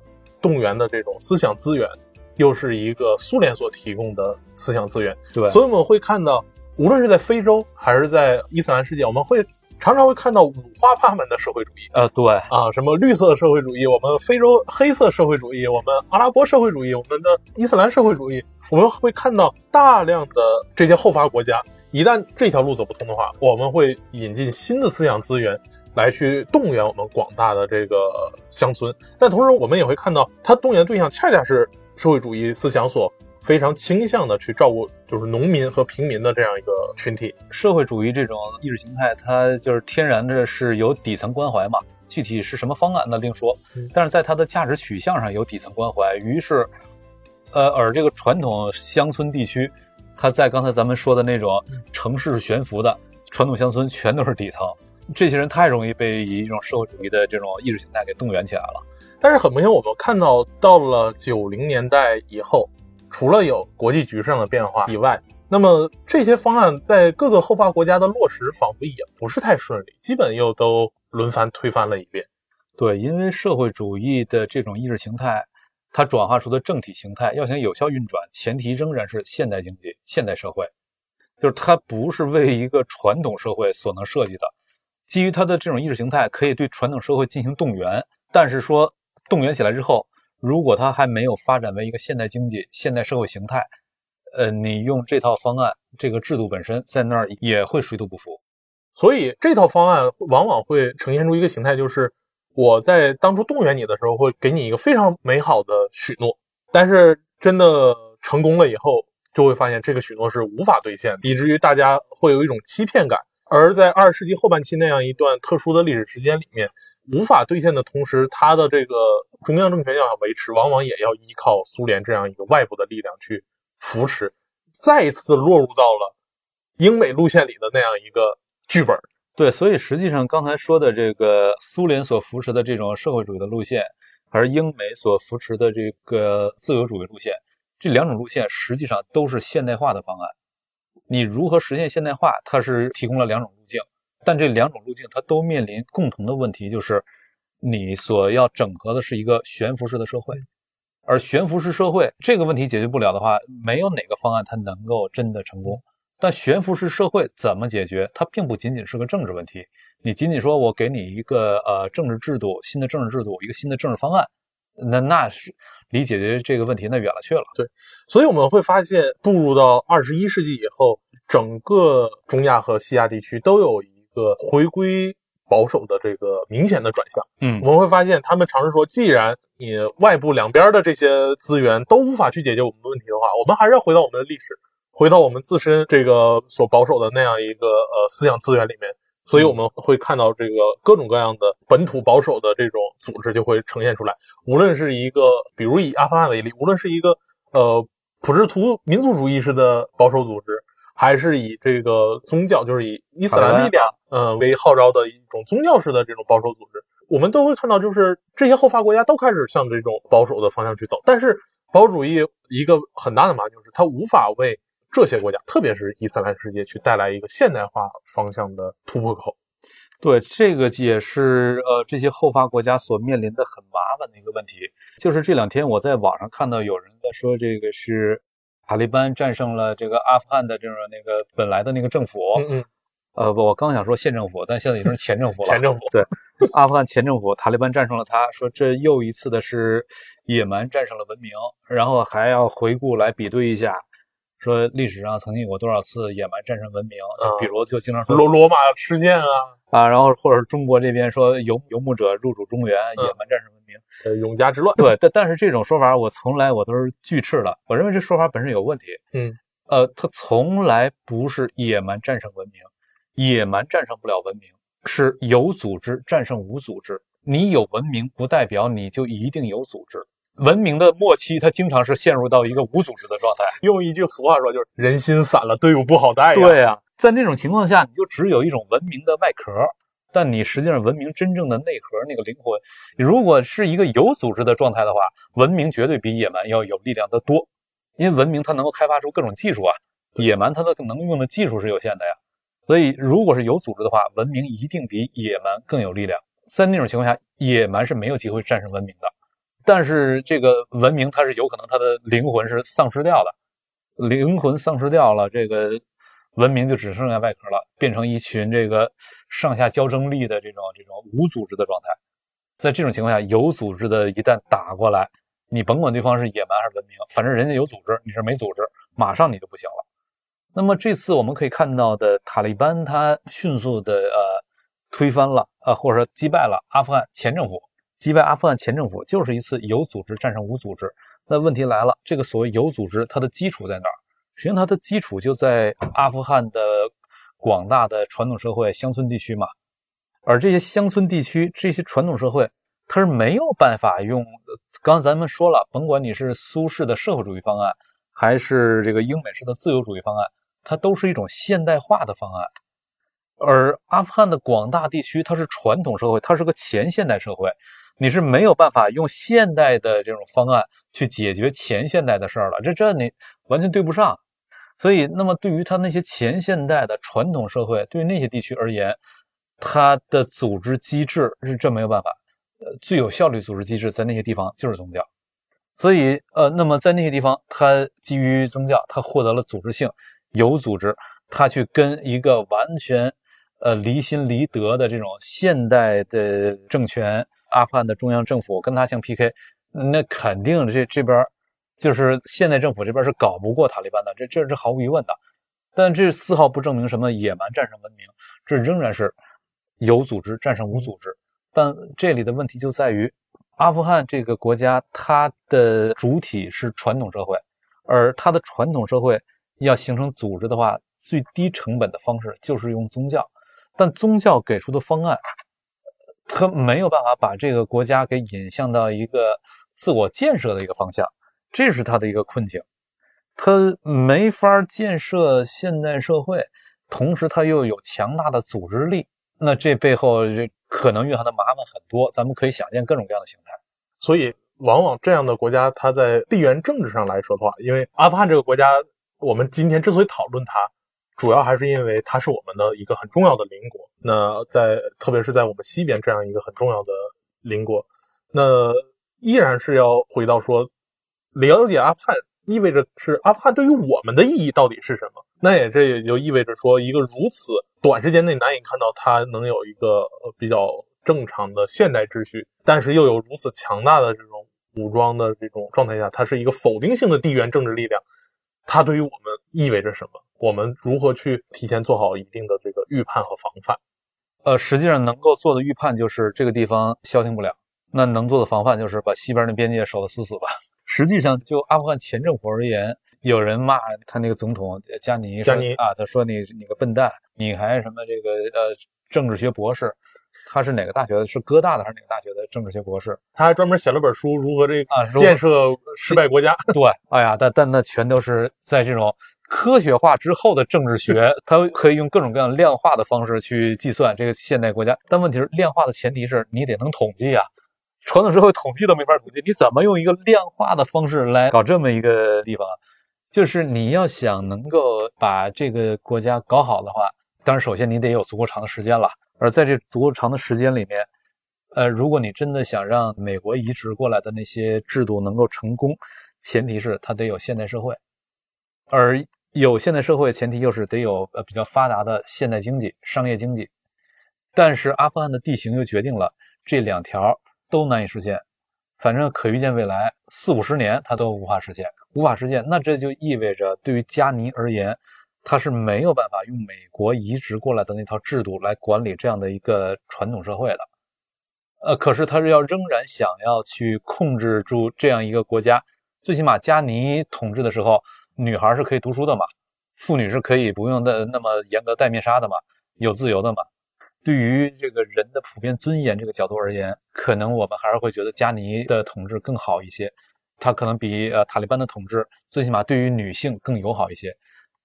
动员的这种思想资源，又是一个苏联所提供的思想资源。对，所以我们会看到，无论是在非洲还是在伊斯兰世界，我们会常常会看到五花八门的社会主义。呃，对，啊，什么绿色社会主义，我们非洲黑色社会主义，我们阿拉伯社会主义，我们的伊斯兰社会主义，我们会看到大量的这些后发国家，一旦这条路走不通的话，我们会引进新的思想资源来去动员我们广大的这个乡村。但同时，我们也会看到，它动员对象恰恰是社会主义思想所非常倾向的去照顾，就是农民和平民的这样一个群体。社会主义这种意识形态，它就是天然的是有底层关怀嘛。具体是什么方案那另说嗯，但是在它的价值取向上有底层关怀。于是，呃，而这个传统乡村地区，它在刚才咱们说的那种城市悬浮的传统乡村，全都是底层。这些人太容易被一种社会主义的这种意识形态给动员起来了。但是很明显，我们看到到了九零年代以后，除了有国际局势上的变化以外，那么这些方案在各个后发国家的落实仿佛也不是太顺利，基本又都轮番推翻了一遍。对，因为社会主义的这种意识形态，它转化出的政体形态要想有效运转，前提仍然是现代经济、现代社会，就是它不是为一个传统社会所能设计的。基于它的这种意识形态，可以对传统社会进行动员，但是说动员起来之后，如果它还没有发展为一个现代经济、现代社会形态，呃，你用这套方案，这个制度本身在那儿也会水土不服。所以这套方案往往会呈现出一个形态，就是我在当初动员你的时候，会给你一个非常美好的许诺，但是真的成功了以后，就会发现这个许诺是无法兑现的，以至于大家会有一种欺骗感。而在二十世纪后半期那样一段特殊的历史时间里面，无法兑现的同时，它的这个中央政权要想维持，往往也要依靠苏联这样一个外部的力量去扶持，再一次落入到了英美路线里的那样一个剧本。对，所以实际上刚才说的这个苏联所扶持的这种社会主义的路线，而英美所扶持的这个自由主义路线，这两种路线实际上都是现代化的方案。你如何实现现代化？它是提供了两种路径，但这两种路径它都面临共同的问题，就是你所要整合的是一个悬浮式的社会，而悬浮式社会这个问题解决不了的话，没有哪个方案它能够真的成功。但悬浮式社会怎么解决？它并不仅仅是个政治问题。你仅仅说我给你一个呃政治制度，新的政治制度，一个新的政治方案，那那是离解决这个问题那远了去了。对所以我们会发现，步入到二十一世纪以后，整个中亚和西亚地区都有一个回归保守的这个明显的转向。嗯我们会发现，他们尝试说，既然你外部两边的这些资源都无法去解决我们的问题的话，我们还是要回到我们的历史，回到我们自身这个所保守的那样一个呃思想资源里面。所以我们会看到这个各种各样的本土保守的这种组织就会呈现出来，无论是一个，比如以阿富汗为例，无论是一个呃普什图民族主义式的保守组织，还是以这个宗教，就是以伊斯兰力量呃为号召的一种宗教式的这种保守组织，我们都会看到，就是这些后发国家都开始向这种保守的方向去走。但是保守主义一个很大的麻烦就是它无法为这些国家，特别是伊斯兰世界去带来一个现代化方向的突破口。对，这个也是呃这些后发国家所面临的很麻烦的一个问题。就是这两天我在网上看到有人在说，这个是塔利班战胜了这个阿富汗的这种那个本来的那个政府。嗯嗯，呃，不，我刚想说县政府，但现在已经是前政府了。前政府对，阿富汗前政府，塔利班战胜了他，说这又一次的是野蛮战胜了文明，然后还要回顾来比对一下，说历史上曾经有过多少次野蛮战胜文明，就比如就经常说罗罗马事件啊，啊，然后或者是中国这边说游游牧者入主中原，野蛮战胜文明。呃，永嘉之乱。对，但但是这种说法我从来我都是拒斥的，我认为这说法本身有问题。嗯，呃，它从来不是野蛮战胜文明，野蛮战胜不了文明，是有组织战胜无组织。你有文明不代表你就一定有组织。文明的末期，它经常是陷入到一个无组织的状态。用一句俗话说，就是人心散了，队伍不好带呀。对呀、在那种情况下，你就只有一种文明的外壳，但你实际上文明真正的内核那个灵魂，如果是一个有组织的状态的话，文明绝对比野蛮要有力量得多，因为文明它能够开发出各种技术啊，野蛮它的能用的技术是有限的呀。所以，如果是有组织的话，文明一定比野蛮更有力量。在那种情况下，野蛮是没有机会战胜文明的。但是这个文明它是有可能它的灵魂是丧失掉的，灵魂丧失掉了，这个文明就只剩下外壳了，变成一群这个上下交争力的这种这种无组织的状态。在这种情况下，有组织的一旦打过来，你甭管对方是野蛮还是文明，反正人家有组织，你是没组织，马上你就不行了。那么这次我们可以看到的，塔利班他迅速的呃推翻了呃或者说击败了阿富汗前政府。击败阿富汗前政府就是一次有组织战胜无组织。那问题来了，这个所谓有组织，它的基础在哪儿？实际上，它的基础就在阿富汗的广大的传统社会乡村地区嘛。而这些乡村地区，这些传统社会，它是没有办法用。刚才咱们说了，甭管你是苏式的社会主义方案，还是这个英美式的自由主义方案，它都是一种现代化的方案。而阿富汗的广大地区，它是传统社会，它是个前现代社会。你是没有办法用现代的这种方案去解决前现代的事儿了，这这你完全对不上。所以，那么对于他那些前现代的传统社会，对于那些地区而言，它的组织机制是真没有办法。呃，最有效率组织机制在那些地方就是宗教。所以，呃，那么在那些地方，它基于宗教，它获得了组织性，有组织，它去跟一个完全呃离心离德的这种现代的政权。阿富汗的中央政府跟他相 PK，那肯定这这边就是现代政府这边是搞不过塔利班的，这这是毫无疑问的。但这丝毫不证明什么野蛮战胜文明，这仍然是有组织战胜无组织。但这里的问题就在于，阿富汗这个国家它的主体是传统社会，而它的传统社会要形成组织的话，最低成本的方式就是用宗教，但宗教给出的方案。它没有办法把这个国家给引向到一个自我建设的一个方向，这是他的一个困境。他没法建设现代社会，同时他又有强大的组织力，那这背后这可能蕴含的麻烦很多。咱们可以想见各种各样的形态。所以，往往这样的国家，它在地缘政治上来说的话，因为阿富汗这个国家，我们今天之所以讨论它，主要还是因为它是我们的一个很重要的邻国。那在特别是在我们西边这样一个很重要的邻国，那依然是要回到说，了解阿富汗意味着是阿富汗对于我们的意义到底是什么？那也这也就意味着说，一个如此短时间内难以看到它能有一个比较正常的现代秩序，但是又有如此强大的这种武装的这种状态下，它是一个否定性的地缘政治力量，它对于我们意味着什么？我们如何去提前做好一定的这个预判和防范？呃，实际上能够做的预判就是这个地方消停不了，那能做的防范就是把西边的边界守得死死吧。实际上，就阿富汗前政府而言，有人骂他那个总统加尼，加尼啊，他说你你个笨蛋，你还什么这个呃政治学博士？他是哪个大学的？是哥大的还是哪个大学的政治学博士？他还专门写了本书，如何这啊建设失败国家。对，哎呀，但但那全都是在这种。科学化之后的政治学，它可以用各种各样量化的方式去计算这个现代国家。但问题是，量化的前提是你得能统计啊。传统社会统计都没法统计，你怎么用一个量化的方式来搞这么一个地方？就是你要想能够把这个国家搞好的话，当然首先你得有足够长的时间了。而在这足够长的时间里面，呃，如果你真的想让美国移植过来的那些制度能够成功，前提是它得有现代社会。而有现代社会，前提又是得有呃比较发达的现代经济、商业经济。但是阿富汗的地形又决定了这两条都难以实现。反正可预见未来四五十年，它都无法实现，无法实现。那这就意味着，对于加尼而言，他是没有办法用美国移植过来的那套制度来管理这样的一个传统社会的。呃，可是他是要仍然想要去控制住这样一个国家，最起码加尼统治的时候。女孩是可以读书的嘛？妇女是可以不用的那么严格戴面纱的嘛？有自由的嘛？对于这个人的普遍尊严这个角度而言，可能我们还是会觉得加尼的统治更好一些。他可能比呃塔利班的统治最起码对于女性更友好一些。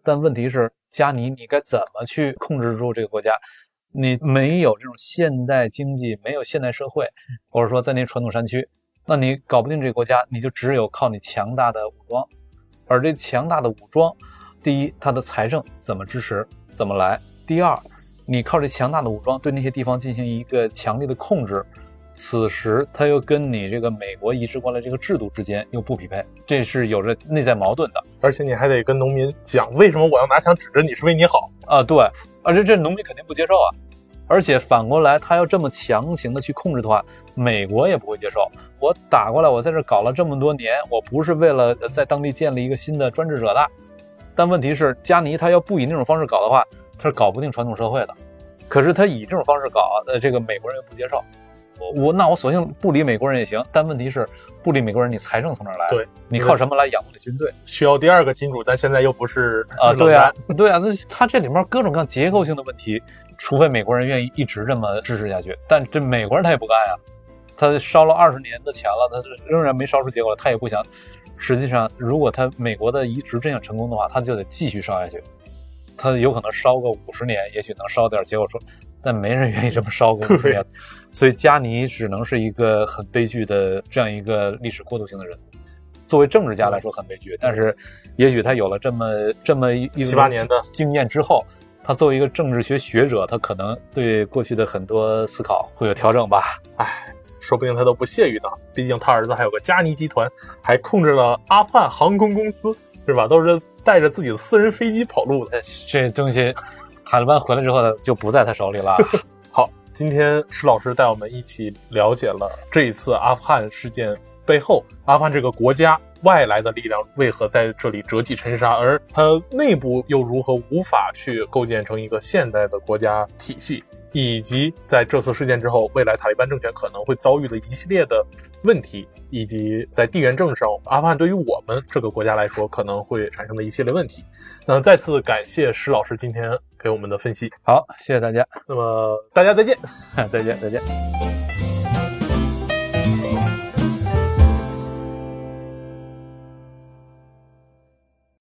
但问题是，加尼你该怎么去控制住这个国家？你没有这种现代经济，没有现代社会，或者说在那传统山区，那你搞不定这个国家，你就只有靠你强大的武装。而这强大的武装，第一，它的财政怎么支持，怎么来？第二，你靠着强大的武装对那些地方进行一个强力的控制，此时它又跟你这个美国移植过来这个制度之间又不匹配，这是有着内在矛盾的。而且你还得跟农民讲，为什么我要拿枪指着你是为你好啊？对，而且这农民肯定不接受啊。而且反过来，他要这么强行的去控制的话，美国也不会接受。我打过来，我在这搞了这么多年，我不是为了在当地建立一个新的专制者的。但问题是，加尼他要不以那种方式搞的话，他是搞不定传统社会的。可是他以这种方式搞，呃，这个美国人又不接受。我我那我索性不理美国人也行。但问题是，不理美国人，你财政从哪来？对，你靠什么来养活这军队？需要第二个金主，但现在又不是啊？对啊，对啊，那他这里面各种各样结构性的问题。除非美国人愿意一直这么支持下去，但这美国人他也不干呀，他烧了二十年的钱了，他仍然没烧出结果来，他也不想。实际上，如果他美国的移植真想成功的话，他就得继续烧下去，他有可能烧个五十年，也许能烧点结果说，但没人愿意这么烧个五十年，所以加尼只能是一个很悲剧的这样一个历史过渡性的人。作为政治家来说很悲剧，但是也许他有了这么这么一七八年的经验之后。他作为一个政治学学者，他可能对过去的很多思考会有调整吧。唉，说不定他都不屑于当，毕竟他儿子还有个加尼集团，还控制了阿富汗航空公司，是吧？都是带着自己的私人飞机跑路的。这东西，塔利班回来之后呢，就不在他手里了。好，今天施老师带我们一起了解了这一次阿富汗事件背后，阿富汗这个国家。外来的力量为何在这里折戟沉沙，而它内部又如何无法去构建成一个现代的国家体系？以及在这次事件之后，未来塔利班政权可能会遭遇的一系列的问题，以及在地缘政治上，阿富汗对于我们这个国家来说可能会产生的一系列问题。那再次感谢施老师今天给我们的分析。好，谢谢大家。那么大家再见，再见，再见。